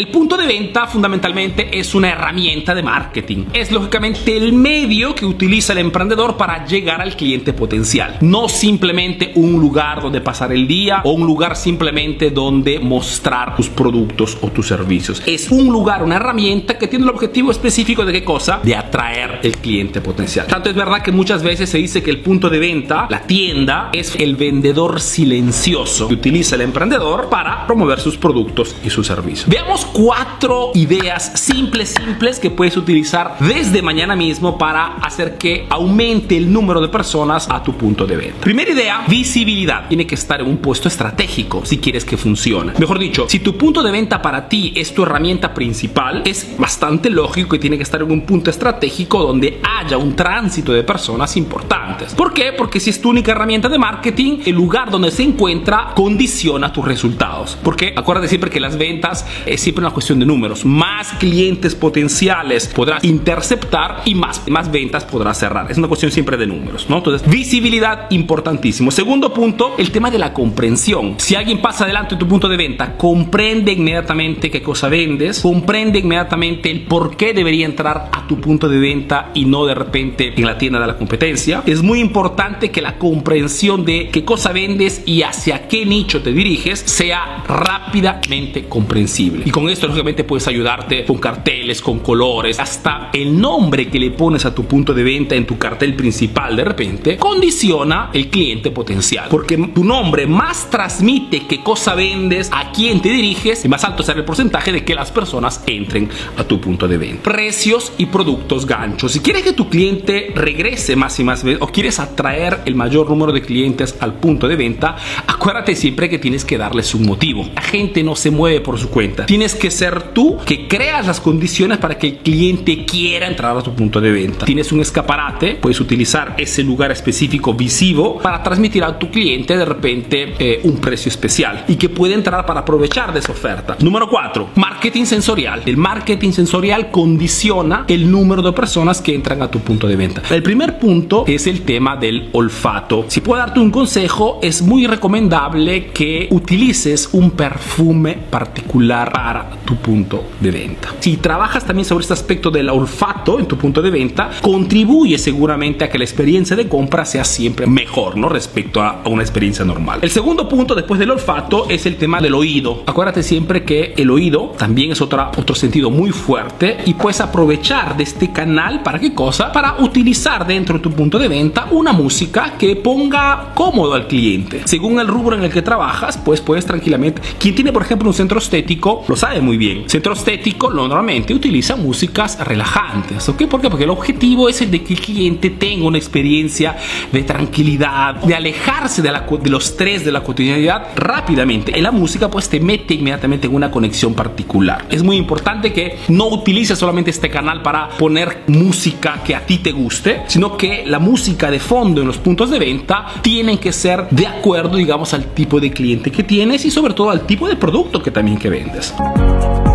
El punto de venta fundamentalmente es una herramienta de marketing. Es lógicamente el medio que utiliza el emprendedor para llegar al cliente potencial. No simplemente un lugar donde pasar el día o un lugar simplemente donde mostrar tus productos o tus servicios. Es un lugar, una herramienta que tiene el objetivo específico de qué cosa? De atraer el cliente potencial. Tanto es verdad que muchas veces se dice que el punto de venta, la tienda, es el vendedor silencioso que utiliza el emprendedor para promover sus productos y sus servicios. Veamos cuatro ideas simples, simples que puedes utilizar desde mañana mismo para hacer que aumente el número de personas a tu punto de venta. Primera idea, visibilidad. Tiene que estar en un puesto estratégico si quieres que funcione. Mejor dicho, si tu punto de venta para ti es tu herramienta principal, es bastante lógico que tiene que estar en un punto estratégico donde haya un tránsito de personas importantes. ¿Por qué? Porque si es tu única herramienta de marketing, el lugar donde se encuentra condiciona tus resultados. Porque acuérdate siempre que las ventas es siempre una cuestión de números. Más clientes potenciales podrás interceptar y más, más ventas podrás cerrar. Es una cuestión siempre de números, ¿no? Entonces, visibilidad importantísimo. Segundo punto, el tema de la comprensión. Si alguien pasa adelante de tu punto de venta, comprende inmediatamente qué cosa vendes, comprende inmediatamente el por qué debería entrar a tu punto de venta y no de repente en la tienda de la competencia. Es muy importante que la comprensión de qué cosa vendes y hacia qué nicho te diriges sea rápidamente comprensible. Y con esto, lógicamente, puedes ayudarte con carteles, con colores, hasta el nombre que le pones a tu punto de venta en tu cartel principal de repente condiciona el cliente potencial. Porque tu nombre más transmite qué cosa vendes, a quién te diriges y más alto será el porcentaje de que las personas entren a tu punto de venta. Precios y productos ganchos. Si quieres que tu cliente regrese más y más o quieres atraer el mayor número de clientes al punto de venta, acuérdate siempre que tienes que darles un motivo. La gente no se mueve por su cuenta. Tienes que ser tú que creas las condiciones para que el cliente quiera entrar a tu punto de venta. Tienes un escaparate, puedes utilizar ese lugar específico visivo para transmitir a tu cliente de repente eh, un precio especial y que puede entrar para aprovechar de esa oferta. Número 4, marketing sensorial. El marketing sensorial condiciona el número de personas que entran a tu punto de venta. El primer punto es el tema del olfato. Si puedo darte un consejo, es muy recomendable que utilices un perfume particular para tu punto de venta. Si trabajas también sobre este aspecto del olfato en tu punto de venta, contribuye seguramente a que la experiencia de compra sea siempre mejor, ¿no? Respecto a una experiencia normal. El segundo punto después del olfato es el tema del oído. Acuérdate siempre que el oído también es otra, otro sentido muy fuerte y puedes aprovechar de este canal para qué cosa? Para utilizar dentro de tu punto de venta una música que ponga cómodo al cliente. Según el rubro en el que trabajas, pues puedes tranquilamente. Quien tiene, por ejemplo, un centro estético lo sabe muy bien. Centro estético normalmente utiliza músicas relajantes. ¿Por qué? Porque el objetivo es el de que el cliente tenga una experiencia de tranquilidad, de alejarse de, la, de los tres de la cotidianidad rápidamente. En la música, pues te mete inmediatamente en una conexión particular. Es muy importante que no utilices solamente este canal para poner música que a ti te guste, sino que la música de fondo en los puntos de venta tienen que ser de acuerdo, digamos, al tipo de cliente que tienes y sobre todo al tipo de producto que también que vendes. 啊。